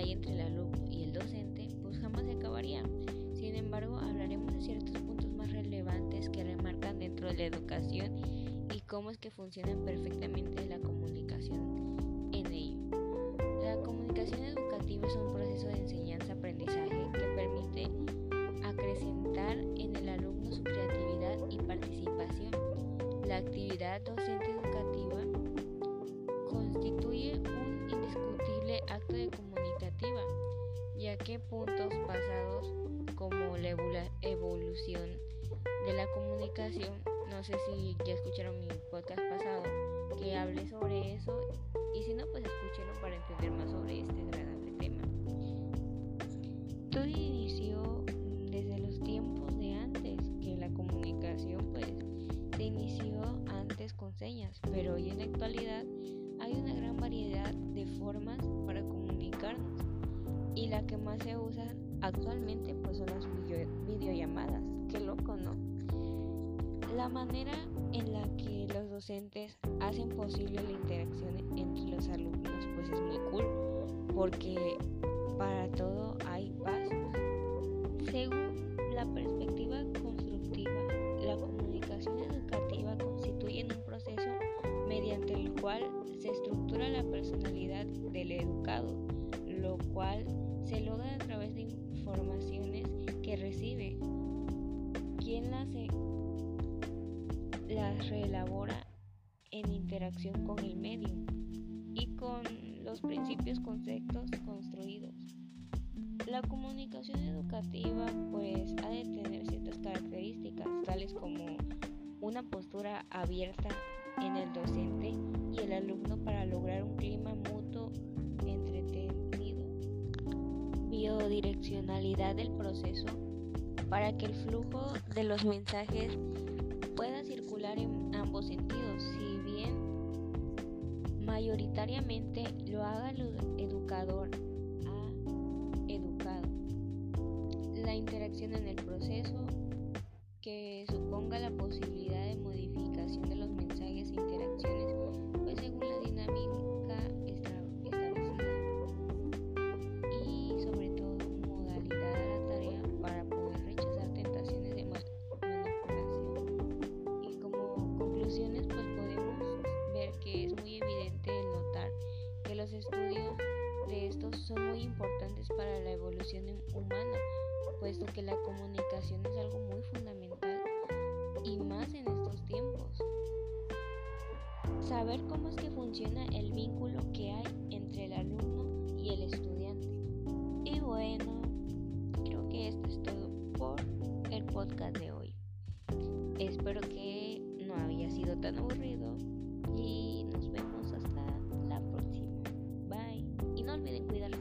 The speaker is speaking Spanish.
hay entre el alumno y el docente, pues jamás se acabaría. Sin embargo, hablaremos de ciertos puntos más relevantes que remarcan dentro de la educación y cómo es que funcionan perfectamente la comunicación en ello. La comunicación educativa es un proceso de enseñanza-aprendizaje que permite acrecentar en el alumno su creatividad y participación. La actividad docente educativa constituye un indiscutible acto de comunicativa, ya puntos pasados como la evolución de la comunicación, no sé si ya escucharon mi podcast pasado, que hablé sobre eso, y si no, pues escúchenlo para entender más sobre este agradable tema. Todo inició desde los tiempos de antes, que la comunicación pues se inició antes con señas, pero hoy en la actualidad hay una gran variedad de formas para comunicarnos la que más se usa actualmente pues son las videollamadas. Qué loco, ¿no? La manera en la que los docentes hacen posible la interacción entre los alumnos pues es muy cool porque para todo hay pasos. Según la perspectiva constructiva, la comunicación educativa constituye un proceso mediante el cual se estructura la personalidad del educado, lo cual se logra a través de informaciones que recibe. Quien las, las reelabora en interacción con el medio y con los principios conceptos construidos. La comunicación educativa pues ha de tener ciertas características tales como una postura abierta en el docente y el alumno para lograr un clima mutuo entretenido, biodireccionalidad del proceso para que el flujo de los mensajes pueda circular en ambos sentidos, si bien mayoritariamente lo haga el educador a educado. La interacción en el proceso que suponga la posibilidad importantes para la evolución humana, puesto que la comunicación es algo muy fundamental y más en estos tiempos. Saber cómo es que funciona el vínculo que hay entre el alumno y el estudiante. Y bueno, creo que esto es todo por el podcast de hoy. Espero que no había sido tan aburrido y nos vemos hasta la próxima. Bye. Y no olviden cuidar